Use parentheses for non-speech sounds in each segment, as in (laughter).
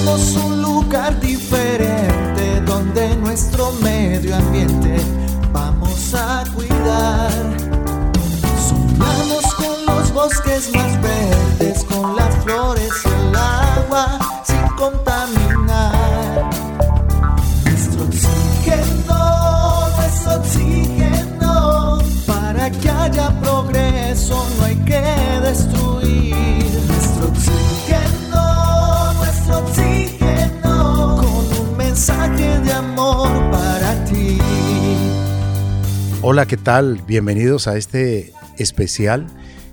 Soñamos un lugar diferente donde nuestro medio ambiente vamos a cuidar. Soñamos con los bosques más verdes, con las flores y el agua sin contaminar. Nuestro oxígeno, nuestro oxígeno, para que haya progreso no hay que destruir. Hola, ¿qué tal? Bienvenidos a este especial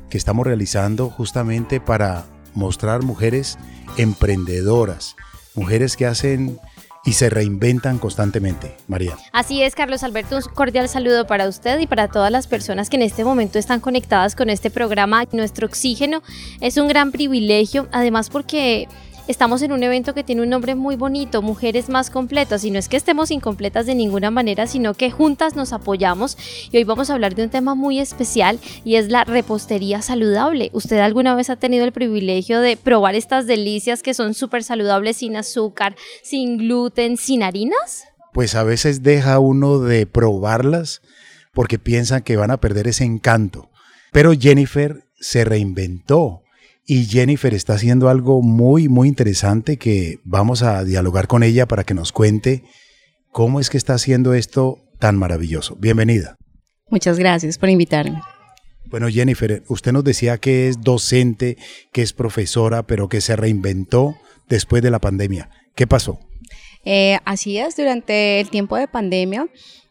que estamos realizando justamente para mostrar mujeres emprendedoras, mujeres que hacen y se reinventan constantemente. María. Así es, Carlos Alberto, un cordial saludo para usted y para todas las personas que en este momento están conectadas con este programa. Nuestro oxígeno es un gran privilegio, además porque estamos en un evento que tiene un nombre muy bonito, Mujeres Más Completas, y no es que estemos incompletas de ninguna manera, sino que juntas nos apoyamos y hoy vamos a hablar de un tema muy especial y es la repostería saludable. ¿Usted alguna vez ha tenido el privilegio de probar estas delicias que son súper saludables sin azúcar, sin gluten, sin harinas? Pues a veces deja uno de probarlas porque piensan que van a perder ese encanto. Pero Jennifer se reinventó y Jennifer está haciendo algo muy, muy interesante que vamos a dialogar con ella para que nos cuente cómo es que está haciendo esto tan maravilloso. Bienvenida. Muchas gracias por invitarme. Bueno, Jennifer, usted nos decía que es docente, que es profesora, pero que se reinventó después de la pandemia. ¿Qué pasó? Eh, así es, durante el tiempo de pandemia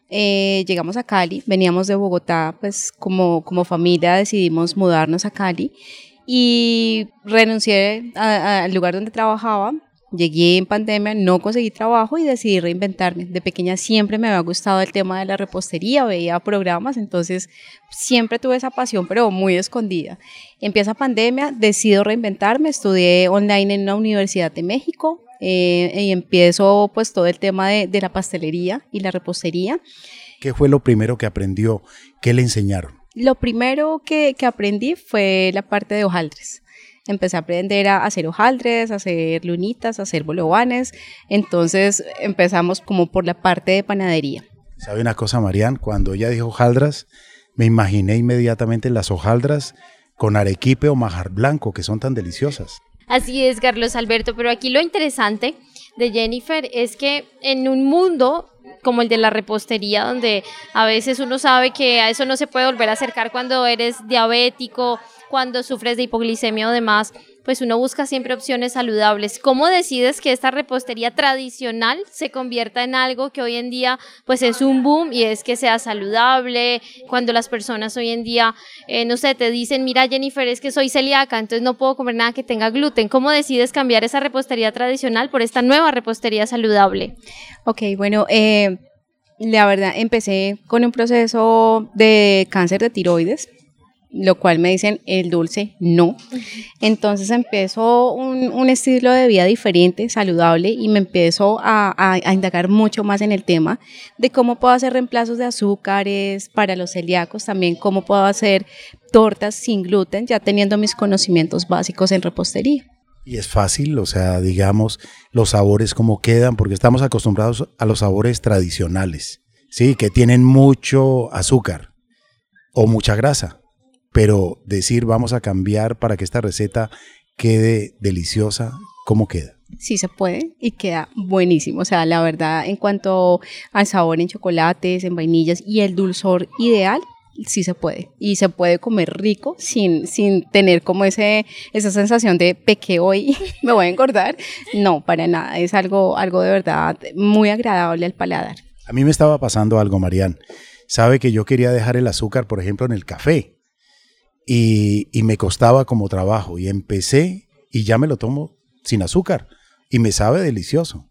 eh, llegamos a Cali, veníamos de Bogotá, pues como, como familia decidimos mudarnos a Cali y renuncié al lugar donde trabajaba. Llegué en pandemia, no conseguí trabajo y decidí reinventarme. De pequeña siempre me había gustado el tema de la repostería, veía programas, entonces siempre tuve esa pasión, pero muy escondida. Empieza pandemia, decido reinventarme, estudié online en una universidad de México eh, y empiezo pues todo el tema de, de la pastelería y la repostería. ¿Qué fue lo primero que aprendió? ¿Qué le enseñaron? Lo primero que, que, aprendí fue la parte de hojaldres. Empecé a aprender a hacer hojaldres, a hacer lunitas, a hacer bolovanes. Entonces empezamos como por la parte de panadería. ¿Sabe una cosa, Marian? Cuando ella dijo hojaldras, me imaginé inmediatamente las hojaldras con arequipe o majar blanco, que son tan deliciosas. Así es, Carlos Alberto, pero aquí lo interesante de Jennifer es que en un mundo como el de la repostería, donde a veces uno sabe que a eso no se puede volver a acercar cuando eres diabético, cuando sufres de hipoglicemia o demás, pues uno busca siempre opciones saludables. ¿Cómo decides que esta repostería tradicional se convierta en algo que hoy en día pues es un boom y es que sea saludable? Cuando las personas hoy en día, eh, no sé, te dicen, mira Jennifer, es que soy celíaca, entonces no puedo comer nada que tenga gluten. ¿Cómo decides cambiar esa repostería tradicional por esta nueva repostería saludable? Ok, bueno, eh, la verdad empecé con un proceso de cáncer de tiroides lo cual me dicen el dulce no. Entonces empezó un, un estilo de vida diferente, saludable, y me empezó a, a, a, indagar mucho más en el tema de cómo puedo hacer reemplazos de azúcares para los celíacos, también cómo puedo hacer tortas sin gluten, ya teniendo mis conocimientos básicos en repostería. Y es fácil, o sea, digamos, los sabores cómo quedan, porque estamos acostumbrados a los sabores tradicionales, ¿sí? Que tienen mucho azúcar o mucha grasa pero decir vamos a cambiar para que esta receta quede deliciosa, ¿cómo queda? Sí se puede y queda buenísimo. O sea, la verdad, en cuanto al sabor en chocolates, en vainillas y el dulzor ideal, sí se puede. Y se puede comer rico sin, sin tener como ese, esa sensación de peque hoy, (laughs) me voy a engordar. No, para nada. Es algo, algo de verdad muy agradable al paladar. A mí me estaba pasando algo, Marían. Sabe que yo quería dejar el azúcar, por ejemplo, en el café y, y, me costaba como trabajo y empecé y ya me lo tomo sin azúcar y me sabe delicioso.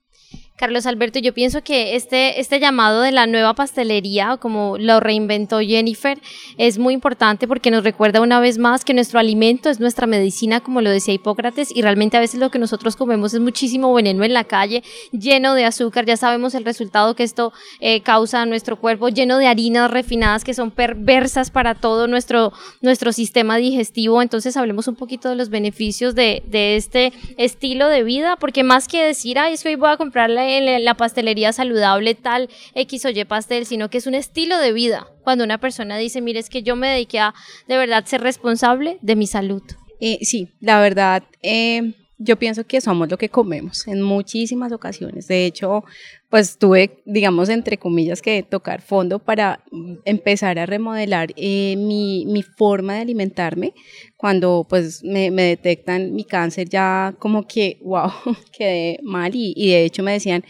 Carlos Alberto, yo pienso que este, este llamado de la nueva pastelería, como lo reinventó Jennifer, es muy importante porque nos recuerda una vez más que nuestro alimento es nuestra medicina, como lo decía Hipócrates, y realmente a veces lo que nosotros comemos es muchísimo veneno en la calle, lleno de azúcar, ya sabemos el resultado que esto eh, causa a nuestro cuerpo, lleno de harinas refinadas que son perversas para todo nuestro, nuestro sistema digestivo. Entonces hablemos un poquito de los beneficios de, de este estilo de vida, porque más que decir, ay, es que hoy voy a comprarle la pastelería saludable tal X o Y pastel, sino que es un estilo de vida. Cuando una persona dice, mire, es que yo me dediqué a de verdad ser responsable de mi salud. Eh, sí, la verdad, eh, yo pienso que somos lo que comemos en muchísimas ocasiones. De hecho, pues tuve, digamos, entre comillas, que tocar fondo para empezar a remodelar eh, mi, forma de alimentarme. Cuando pues me, detectan mi cáncer ya como que, wow, (laughs) quedé mal y de hecho me decían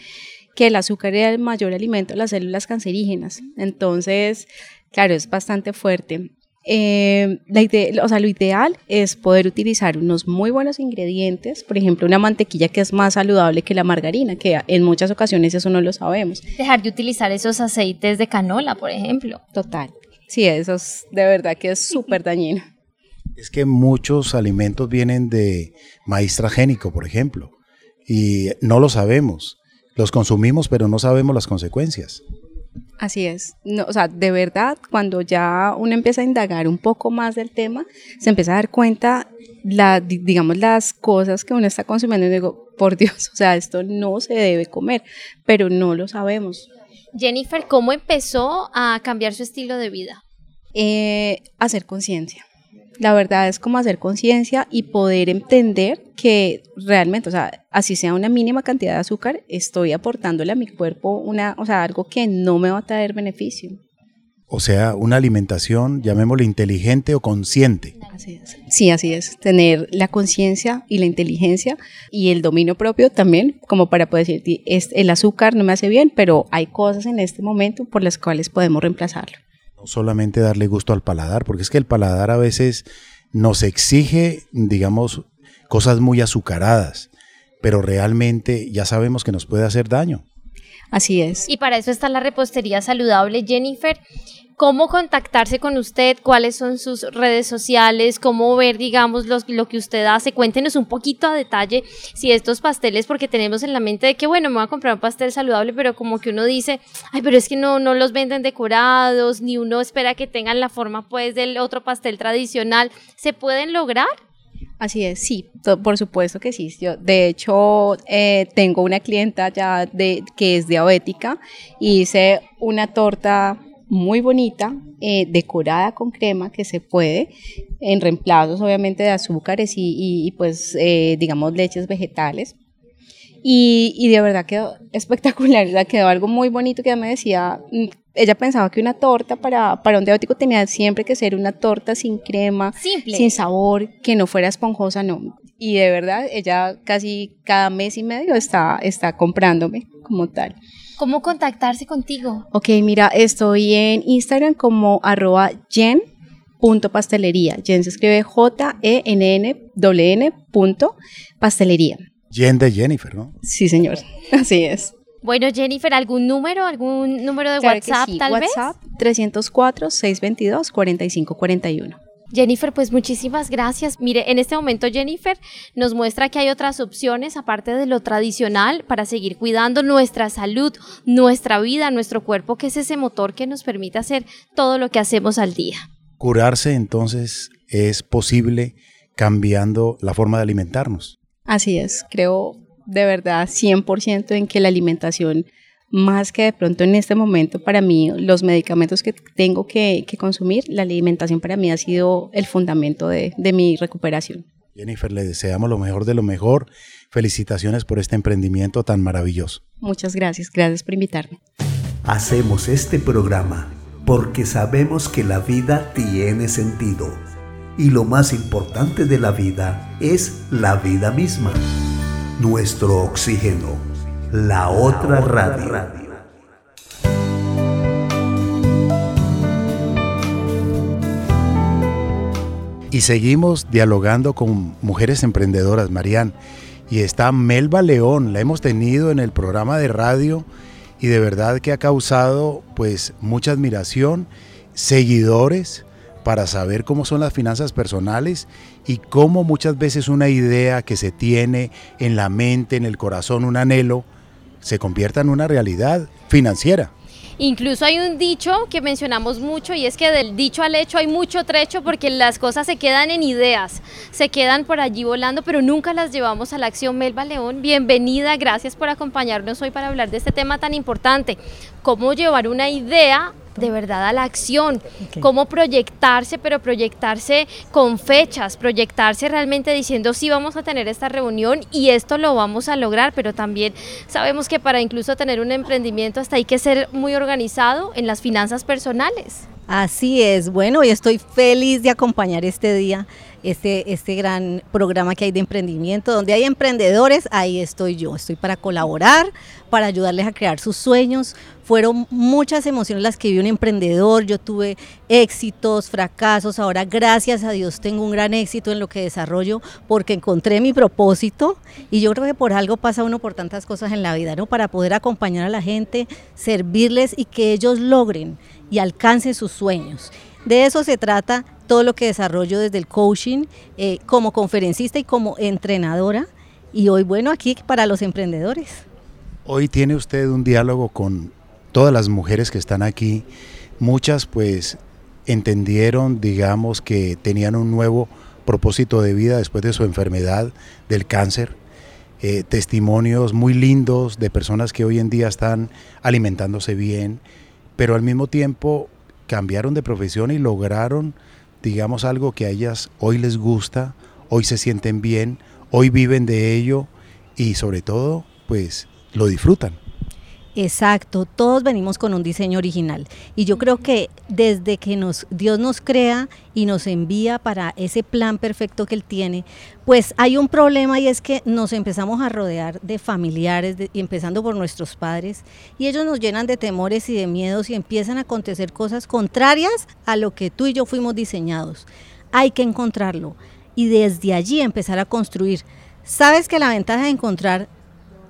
que el azúcar era el mayor alimento de las células cancerígenas. Entonces, claro, es bastante fuerte. Eh, la o sea, lo ideal es poder utilizar unos muy buenos ingredientes, por ejemplo, una mantequilla que es más saludable que la margarina, que en muchas ocasiones eso no lo sabemos. Dejar de utilizar esos aceites de canola, por ejemplo. Total. Sí, eso es de verdad que es súper dañino. Es que muchos alimentos vienen de maíz transgénico, por ejemplo, y no lo sabemos. Los consumimos, pero no sabemos las consecuencias. Así es. No, o sea, de verdad, cuando ya uno empieza a indagar un poco más del tema, se empieza a dar cuenta, la, digamos, las cosas que uno está consumiendo y digo, por Dios, (laughs) o sea, esto no se debe comer, pero no lo sabemos. Jennifer, ¿cómo empezó a cambiar su estilo de vida? Eh, hacer conciencia. La verdad es como hacer conciencia y poder entender que realmente, o sea, así sea una mínima cantidad de azúcar, estoy aportándole a mi cuerpo una, o sea, algo que no me va a traer beneficio. O sea, una alimentación, llamémosle inteligente o consciente. Así es. Sí, así es. Tener la conciencia y la inteligencia y el dominio propio también, como para poder decir, el azúcar no me hace bien, pero hay cosas en este momento por las cuales podemos reemplazarlo solamente darle gusto al paladar, porque es que el paladar a veces nos exige, digamos, cosas muy azucaradas, pero realmente ya sabemos que nos puede hacer daño. Así es. Y para eso está la repostería saludable, Jennifer cómo contactarse con usted, cuáles son sus redes sociales, cómo ver, digamos, lo que usted hace. Cuéntenos un poquito a detalle si estos pasteles, porque tenemos en la mente de que, bueno, me voy a comprar un pastel saludable, pero como que uno dice, ay, pero es que no, no los venden decorados, ni uno espera que tengan la forma, pues, del otro pastel tradicional. ¿Se pueden lograr? Así es, sí, por supuesto que sí. Yo, de hecho, eh, tengo una clienta ya de, que es diabética y hice una torta muy bonita, eh, decorada con crema que se puede, en reemplazos obviamente de azúcares y, pues eh, digamos leches vegetales. Y, de verdad quedó espectacular, quedó algo muy bonito que ella me decía, mm, ella pensaba que una torta para, para un diabético tenía siempre que ser una torta sin crema, sin sabor, que no fuera esponjosa, no. Y de verdad, ella casi cada mes y medio está, está comprándome como tal. ¿Cómo contactarse contigo? Ok, mira, estoy en Instagram como arroba jen.pastelería. Jen se escribe J-E-N-N-N punto pastelería. Jen de Jennifer, ¿no? Sí, señor. (laughs) Así es. Bueno, Jennifer, ¿algún número, algún número de WhatsApp tal vez? WhatsApp 304-622-4541. Jennifer, pues muchísimas gracias. Mire, en este momento Jennifer nos muestra que hay otras opciones aparte de lo tradicional para seguir cuidando nuestra salud, nuestra vida, nuestro cuerpo, que es ese motor que nos permite hacer todo lo que hacemos al día. Curarse entonces es posible cambiando la forma de alimentarnos. Así es, creo de verdad 100% en que la alimentación más que de pronto en este momento para mí los medicamentos que tengo que, consumir, la alimentación para mí ha sido el fundamento de, de mi recuperación. Jennifer, le deseamos lo mejor de lo mejor. Felicitaciones por este emprendimiento tan maravilloso. Muchas gracias, gracias por invitarme. Hacemos este programa porque sabemos que la vida tiene sentido y lo más importante de la vida es la vida misma, nuestro oxígeno la otra radio. Y seguimos dialogando con mujeres emprendedoras, Marían. y está Melba León, la hemos tenido en el programa de radio y de verdad que ha causado pues mucha admiración, seguidores para saber cómo son las finanzas personales y cómo muchas veces una idea que se tiene en la mente, en el corazón, un anhelo, se convierta en una realidad financiera. Incluso hay un dicho que mencionamos mucho y es que del dicho al hecho hay mucho trecho porque las cosas se quedan en ideas, se quedan por allí volando, pero nunca las llevamos a la acción. Melba León, bienvenida, gracias por acompañarnos hoy para hablar de este tema tan importante, cómo llevar una idea de verdad a la acción, cómo proyectarse, pero proyectarse con fechas, proyectarse realmente diciendo sí vamos a tener esta reunión y esto lo vamos a lograr, pero también sabemos que para incluso tener un emprendimiento hasta hay que ser muy organizado en las finanzas personales. Así es, bueno, y estoy feliz de acompañar este día, este, este gran programa que hay de emprendimiento, donde hay emprendedores, ahí estoy yo, estoy para colaborar, para ayudarles a crear sus sueños. Fueron muchas emociones las que vivió un emprendedor, yo tuve éxitos, fracasos, ahora gracias a Dios tengo un gran éxito en lo que desarrollo porque encontré mi propósito y yo creo que por algo pasa uno por tantas cosas en la vida, ¿no? Para poder acompañar a la gente, servirles y que ellos logren y alcancen sus sueños. De eso se trata todo lo que desarrollo desde el coaching, eh, como conferencista y como entrenadora. Y hoy, bueno, aquí para los emprendedores. Hoy tiene usted un diálogo con todas las mujeres que están aquí. Muchas pues entendieron, digamos, que tenían un nuevo propósito de vida después de su enfermedad del cáncer. Eh, testimonios muy lindos de personas que hoy en día están alimentándose bien, pero al mismo tiempo cambiaron de profesión y lograron, digamos, algo que a ellas hoy les gusta, hoy se sienten bien, hoy viven de ello y sobre todo, pues lo disfrutan. Exacto, todos venimos con un diseño original y yo creo que desde que Dios nos crea y nos envía para ese plan perfecto que él tiene, pues hay un problema y es que nos empezamos a rodear de familiares y empezando por nuestros padres y ellos nos llenan de temores y de miedos y empiezan a acontecer cosas contrarias a lo que tú y yo fuimos diseñados. Hay que encontrarlo y desde allí empezar a construir. Sabes que la ventaja de encontrar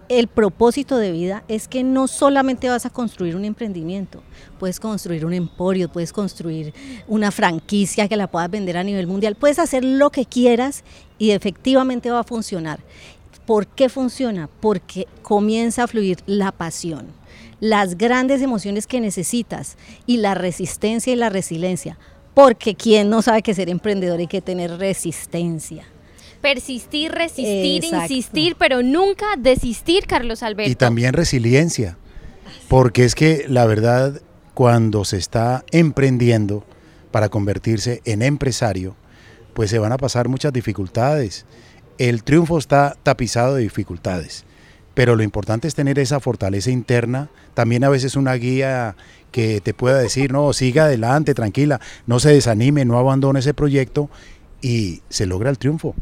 el propósito de vida es que no solamente vas a construir un emprendimiento, puedes construir un emporio, puedes construir una franquicia que la puedas vender a nivel mundial, puedes hacer lo que quieras y efectivamente va a funcionar. ¿Por qué funciona? Porque comienza a fluir la pasión, las grandes emociones que necesitas y la resistencia y la resiliencia. Porque quien no sabe que ser emprendedor hay que tener resistencia persistir, resistir, insistir, pero nunca desistir, Carlos Alberto. Y también resiliencia, porque es que la verdad, cuando se está emprendiendo para convertirse en empresario, pues se van a pasar muchas dificultades. El triunfo está tapizado de dificultades, pero lo importante es tener esa fortaleza interna, también a veces una guía que te pueda decir, no, siga adelante, tranquila, no se desanime, no abandone ese proyecto y se logra el triunfo.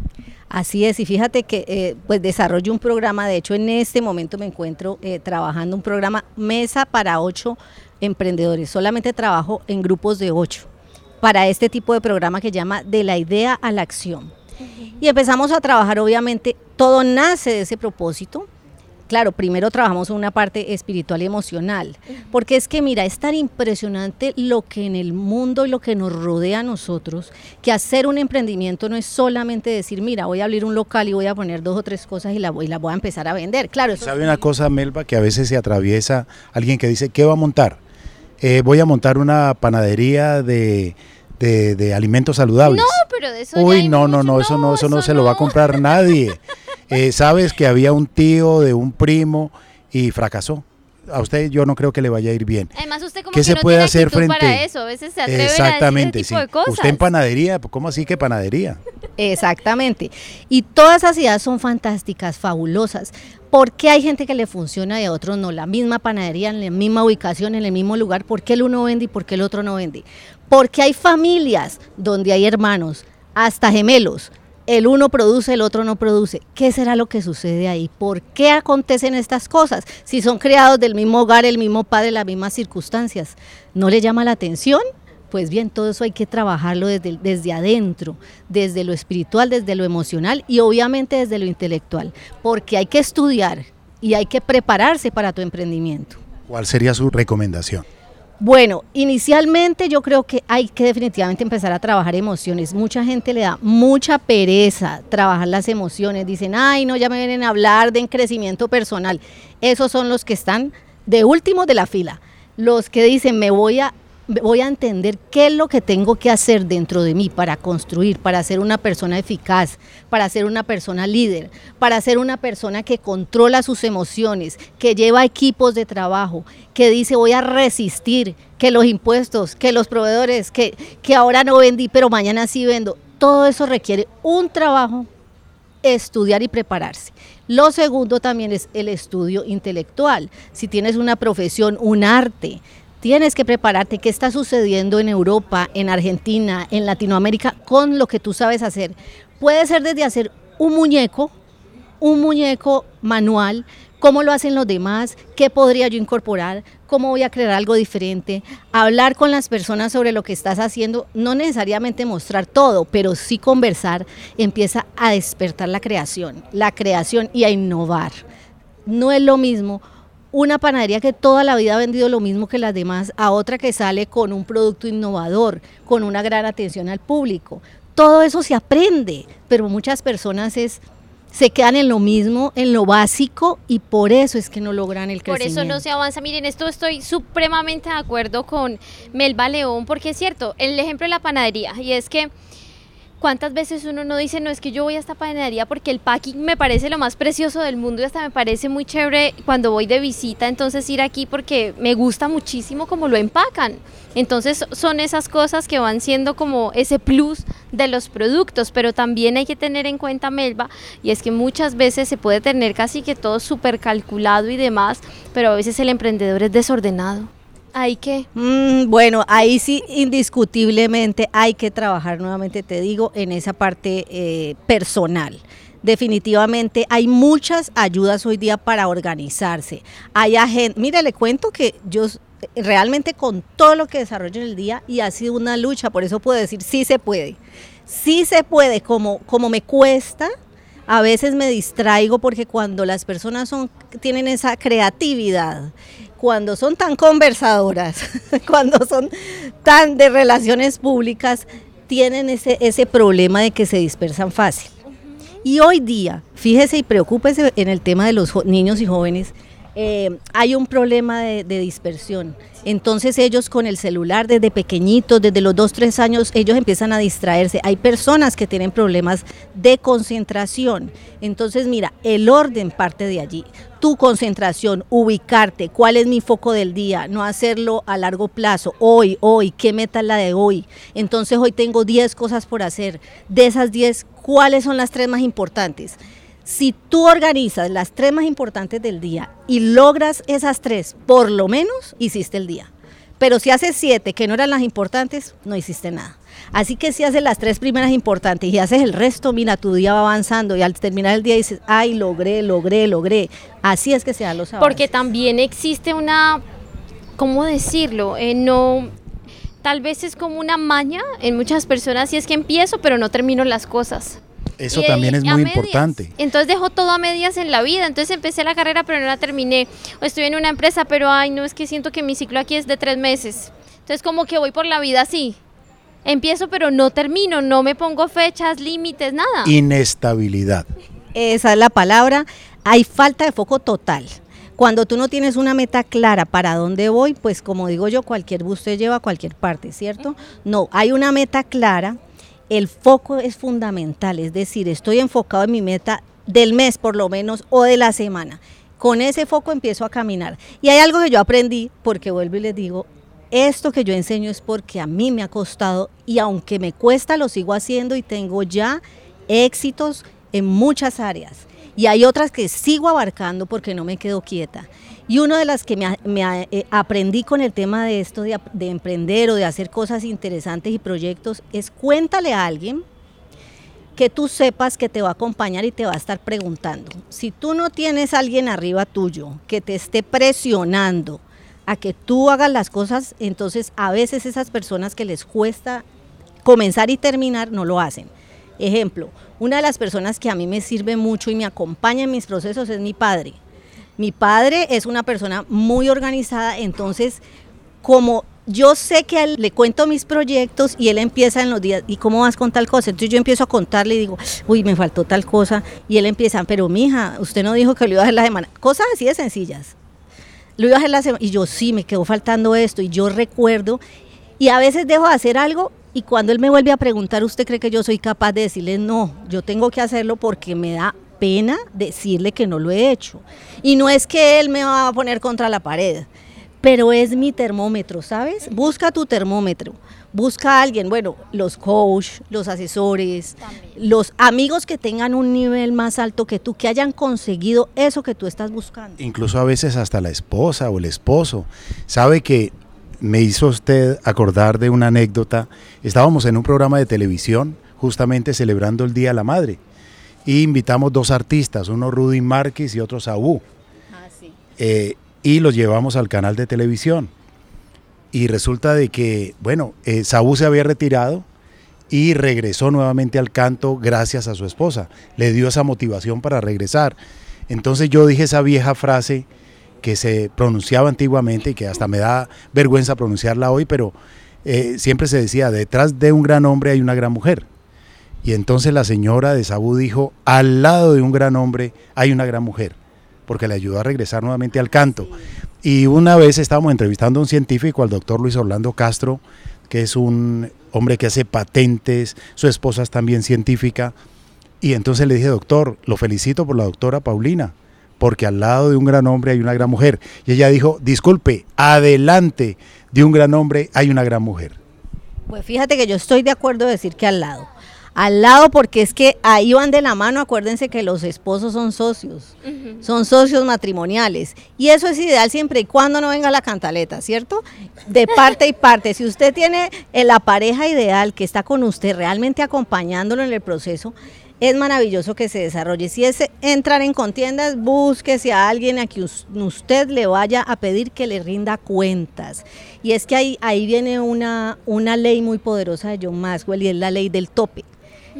Así es, y fíjate que eh, pues desarrollo un programa, de hecho en este momento me encuentro eh, trabajando un programa Mesa para ocho emprendedores, solamente trabajo en grupos de ocho para este tipo de programa que llama De la idea a la acción. Y empezamos a trabajar, obviamente, todo nace de ese propósito, claro, primero trabajamos una parte espiritual y emocional, porque es que mira, es tan impresionante lo que en el mundo y lo que nos rodea a nosotros, que hacer un emprendimiento no es solamente decir, mira, voy a abrir un local y voy a poner dos o tres cosas y la voy, la voy a empezar a vender. Claro, ¿Sabe una cosa, Melba, que a veces se atraviesa alguien que dice, ¿qué va a montar? Eh, voy a montar una panadería de... De, alimentos saludables. No, pero de eso Uy, no, no, no, eso no, eso no, se lo va a comprar nadie. (laughs) Eh, sabes que había un tío de un primo y fracasó. A usted yo no creo que le vaya a ir bien. Además, usted como ¿Qué que se no puede tiene hacer frente para eso. A veces se atreve Exactamente, a decir ese tipo sí. de cosas. Usted en panadería, ¿cómo así que panadería? Exactamente. Y todas esas ideas son fantásticas, fabulosas. ¿Por qué hay gente que le funciona y a otros no? La misma panadería, en la misma ubicación, en el mismo lugar. ¿Por qué el uno vende y por qué el otro no vende? Porque hay familias donde hay hermanos, hasta gemelos, el uno produce, el otro no produce. ¿Qué será lo que sucede ahí? ¿Por qué acontecen estas cosas? Si son creados del mismo hogar, el mismo padre, las mismas circunstancias, ¿no le llama la atención? Pues bien, todo eso hay que trabajarlo desde, desde adentro, desde lo espiritual, desde lo emocional y obviamente desde lo intelectual, porque hay que estudiar y hay que prepararse para tu emprendimiento. ¿Cuál sería su recomendación? Bueno, inicialmente yo creo que hay que definitivamente empezar a trabajar emociones. Mucha gente le da mucha pereza trabajar las emociones. Dicen, ay, no, ya me vienen a hablar de crecimiento personal. Esos son los que están de último de la fila. Los que dicen, me voy a voy a entender qué es lo que tengo que hacer dentro de mí para construir, para ser una persona eficaz, para ser una persona líder, para ser una persona que controla sus emociones, que lleva equipos de trabajo, que dice voy a resistir, que los impuestos, que los proveedores, que, que ahora no vendí, pero mañana sí vendo. Todo eso requiere un trabajo, estudiar y prepararse. Lo segundo también es el estudio intelectual. Si tienes una profesión, un arte, Tienes que prepararte qué está sucediendo en Europa, en Argentina, en Latinoamérica con lo que tú sabes hacer. Puede ser desde hacer un muñeco, un muñeco manual, cómo lo hacen los demás, qué podría yo incorporar, cómo voy a crear algo diferente, hablar con las personas sobre lo que estás haciendo, no necesariamente mostrar todo, pero sí conversar, empieza a despertar la creación, la creación y a innovar. No es lo mismo una panadería que toda la vida ha vendido lo mismo que las demás, a otra que sale con un producto innovador, con una gran atención al público. Todo eso se aprende, pero muchas personas es se quedan en lo mismo, en lo básico y por eso es que no logran el crecimiento. Por eso no se avanza. Miren, esto estoy supremamente de acuerdo con Melba León porque es cierto, el ejemplo de la panadería y es que ¿Cuántas veces uno no dice, no es que yo voy a esta panadería porque el packing me parece lo más precioso del mundo y hasta me parece muy chévere cuando voy de visita, entonces ir aquí porque me gusta muchísimo cómo lo empacan. Entonces son esas cosas que van siendo como ese plus de los productos, pero también hay que tener en cuenta, Melba, y es que muchas veces se puede tener casi que todo súper calculado y demás, pero a veces el emprendedor es desordenado. ¿Hay que? Mm, bueno, ahí sí, indiscutiblemente hay que trabajar nuevamente, te digo, en esa parte eh, personal. Definitivamente hay muchas ayudas hoy día para organizarse. Hay gente, mire, le cuento que yo realmente con todo lo que desarrollo en el día y ha sido una lucha, por eso puedo decir sí se puede. Sí se puede, como, como me cuesta, a veces me distraigo porque cuando las personas son, tienen esa creatividad cuando son tan conversadoras, (laughs) cuando son tan de relaciones públicas, tienen ese, ese problema de que se dispersan fácil. Y hoy día, fíjese y preocúpese en el tema de los niños y jóvenes, eh, hay un problema de, dispersión. Entonces ellos con el celular desde pequeñitos, desde los 2, 3 años, ellos empiezan a distraerse. Hay personas que tienen problemas de concentración. Entonces mira, el orden parte de allí. Tu concentración, ubicarte, cuál es mi foco del día, no hacerlo a largo plazo. Hoy, hoy, ¿qué meta es la de hoy? Entonces hoy tengo 10 cosas por hacer. De esas 10, ¿cuáles son las tres más importantes? Si tú organizas las tres más importantes del día y logras esas tres, por lo menos hiciste el día. Pero si haces siete que no eran las importantes, no hiciste nada. Así que si haces las tres primeras importantes y haces el resto, mira, tu día va avanzando y al terminar el día dices, ay, logré, logré, logré. Así es que se dan los. Porque también existe una, ¿cómo decirlo? Eh, no, tal vez es como una maña en muchas personas y es que empiezo pero no termino las cosas. Eso también es muy importante. Entonces dejo todo a medias en la vida. Entonces empecé la carrera pero no la terminé. O estoy en una empresa pero ay, no es que siento que mi ciclo aquí es de tres meses. Entonces como que voy por la vida así. Empiezo pero no termino, no me pongo fechas, límites, nada. Inestabilidad. Esa es la palabra. Hay falta de foco total. Cuando tú no tienes una meta clara para dónde voy, pues como digo yo, cualquier bus te lleva a cualquier parte, ¿cierto? No, hay una meta clara el foco es fundamental, es decir, estoy enfocado en mi meta del mes por lo menos o de la semana. Con ese foco empiezo a caminar. Y hay algo que yo aprendí, porque vuelvo y les digo, esto que yo enseño es porque a mí me ha costado y aunque me cuesta, lo sigo haciendo y tengo ya éxitos en muchas áreas. Y hay otras que sigo abarcando porque no me quedo quieta. Y una de las que me, eh, aprendí con el tema de esto de, de, emprender o de hacer cosas interesantes y proyectos es cuéntale a alguien que tú sepas que te va a acompañar y te va a estar preguntando. Si tú no tienes alguien arriba tuyo que te esté presionando a que tú hagas las cosas, entonces a veces esas personas que les cuesta comenzar y terminar no lo hacen. Ejemplo, una de las personas que a mí me sirve mucho y me acompaña en mis procesos es mi padre. Mi padre es una persona muy organizada, entonces como yo sé que a él le cuento mis proyectos y él empieza en los días, ¿y cómo vas con tal cosa? Entonces yo empiezo a contarle y digo, uy, me faltó tal cosa. Y él empieza, pero mija, usted no dijo que lo iba a hacer la semana. Cosas así de sencillas. Lo iba a hacer la semana. Y yo sí, me quedó faltando esto. Y yo recuerdo. Y a veces dejo de hacer algo y cuando él me vuelve a preguntar, ¿usted cree que yo soy capaz de decirle no? Yo tengo que hacerlo porque me da pena decirle que no lo he hecho. Y no es que él me va a poner contra la pared pero es mi termómetro, ¿sabes? Busca tu termómetro, busca a alguien, bueno, los coach, los asesores, los amigos que tengan un nivel más alto que tú, que hayan conseguido eso que tú estás buscando. Incluso a veces hasta la esposa o el esposo sabe que me hizo usted acordar de una anécdota. Estábamos en un programa de televisión justamente celebrando el Día de la Madre y invitamos dos artistas, uno Rudy Márquez y otro Saúl. Ah, sí. Eh, y los llevamos al canal de televisión. Y resulta de que, bueno, eh, Saúl se había retirado y regresó nuevamente al canto gracias a su esposa. Le dio esa motivación para regresar. Entonces yo dije esa vieja frase que se pronunciaba antiguamente y que hasta me da vergüenza pronunciarla hoy, pero eh, siempre se decía, detrás de un gran hombre hay una gran mujer. Y entonces la señora de Saúl dijo, al lado de un gran hombre hay una gran mujer porque le ayudó a regresar nuevamente al canto. Y una vez estábamos entrevistando a un científico, al doctor Luis Orlando Castro, que es un hombre que hace patentes, su esposa es también científica, y entonces le dije, doctor, lo felicito por la doctora Paulina, porque al lado de un gran hombre hay una gran mujer. Y ella dijo, disculpe, adelante de un gran hombre hay una gran mujer. Pues fíjate que yo estoy de acuerdo en decir que al lado al lado porque es que ahí van de la mano, acuérdense que los esposos son socios, son socios matrimoniales y eso es ideal siempre y cuando no venga la cantaleta, ¿cierto? De parte y (laughs) parte, si usted tiene la pareja ideal que está con usted realmente acompañándolo en el proceso, es maravilloso que se desarrolle. Si es entrar en contiendas, búsquese a alguien a quien usted le vaya a pedir que le rinda cuentas. Y es que ahí, ahí viene una, una ley muy poderosa de John Maxwell y es la ley del tope.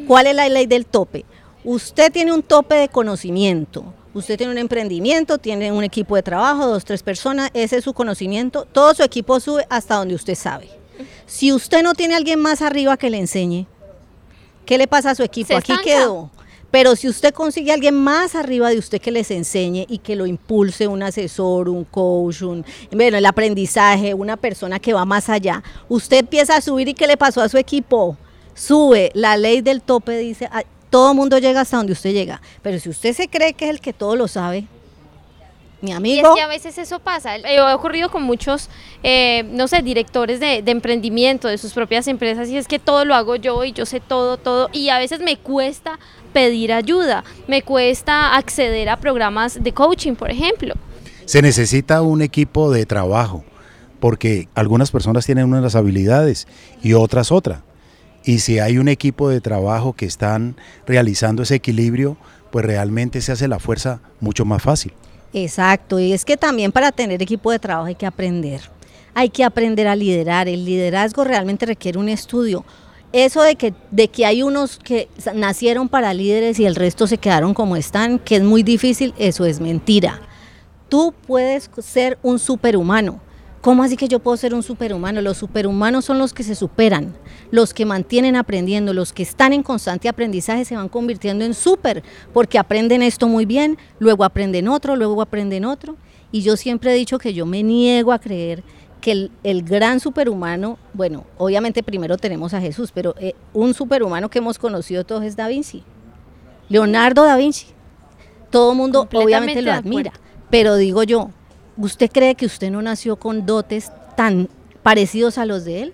¿Cuál es la ley del tope? Usted tiene un tope de conocimiento. Usted tiene un emprendimiento, tiene un equipo de trabajo, dos, tres personas, ese es su conocimiento. Todo su equipo sube hasta donde usted sabe. Si usted no tiene a alguien más arriba que le enseñe, ¿qué le pasa a su equipo? Aquí quedó. Pero si usted consigue a alguien más arriba de usted que les enseñe y que lo impulse, un asesor, un coach, un, bueno, el aprendizaje, una persona que va más allá, usted empieza a subir y ¿qué le pasó a su equipo? Sube, la ley del tope dice, todo mundo llega hasta donde usted llega, pero si usted se cree que es el que todo lo sabe, mi amigo. Y es que a veces eso pasa. Eh, ha ocurrido con muchos, eh, no sé, directores de, de, emprendimiento, de sus propias empresas, y es que todo lo hago yo y yo sé todo, todo. Y a veces me cuesta pedir ayuda, me cuesta acceder a programas de coaching, por ejemplo. Se necesita un equipo de trabajo, porque algunas personas tienen unas habilidades y otras otra. Y si hay un equipo de trabajo que están realizando ese equilibrio, pues realmente se hace la fuerza mucho más fácil. Exacto, y es que también para tener equipo de trabajo hay que aprender. Hay que aprender a liderar. El liderazgo realmente requiere un estudio. Eso de que, de que hay unos que nacieron para líderes y el resto se quedaron como están, que es muy difícil, eso es mentira. Tú puedes ser un superhumano ¿Cómo así que yo puedo ser un superhumano? Los superhumanos son los que se superan, los que mantienen aprendiendo, los que están en constante aprendizaje se van convirtiendo en super, porque aprenden esto muy bien, luego aprenden otro, luego aprenden otro. Y yo siempre he dicho que yo me niego a creer que el, gran superhumano, bueno, obviamente primero tenemos a Jesús, pero eh, un superhumano que hemos conocido todos es Da Vinci, Leonardo da Vinci. Todo el mundo obviamente lo admira, pero digo yo, ¿Usted cree que usted no nació con dotes tan parecidos a los de él?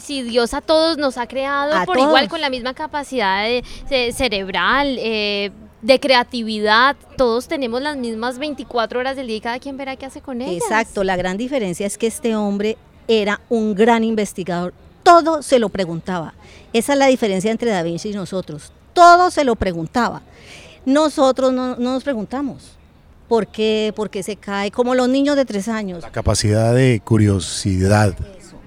Si, Dios a todos nos ha creado por igual con la misma capacidad cerebral, eh, de creatividad, todos tenemos las mismas 24 horas del día y cada quien verá qué hace con ellas. Exacto, la gran diferencia es que este hombre era un gran investigador, todo se lo preguntaba. Esa es la diferencia entre Da Vinci y nosotros, todo se lo preguntaba. Nosotros no nos preguntamos ¿Por qué? ¿Por qué se cae? Como los niños de tres años. La capacidad de curiosidad.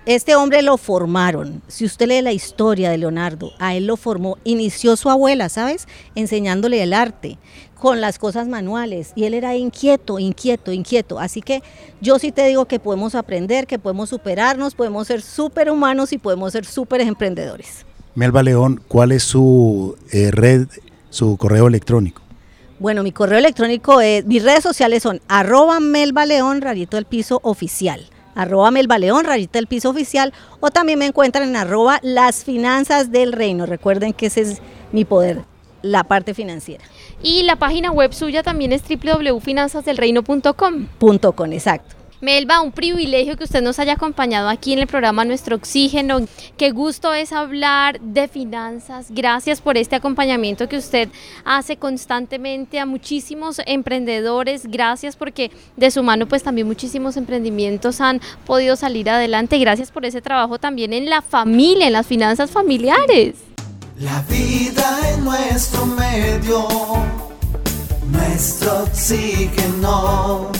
Este hombre lo formaron. Si usted lee la historia de Leonardo, a él lo formó. Inició su abuela, ¿sabes? Enseñándole el arte con las cosas manuales. Y él era inquieto, inquieto, inquieto. Así que yo sí te digo que podemos aprender, que podemos superarnos, podemos ser súper humanos y podemos ser súper emprendedores. Melba León, ¿cuál es su eh, red, su correo electrónico? Bueno, mi correo electrónico es, mis redes sociales son arroba Melba León, rayito del piso oficial arroba Melbaleón, rayita del piso oficial, o también me encuentran en arroba las finanzas del reino. Recuerden que ese es mi poder, la parte financiera. Y la página web suya también es www.finanzasdelreino.com. Punto con, exacto. Melba, un privilegio que usted nos haya acompañado aquí en el programa Nuestro Oxígeno. Qué gusto es hablar de finanzas. Gracias por este acompañamiento que usted hace constantemente a muchísimos emprendedores. Gracias porque de su mano pues también muchísimos emprendimientos han podido salir adelante. Gracias por ese trabajo también en la familia, en las finanzas familiares. La vida en nuestro medio, nuestro oxígeno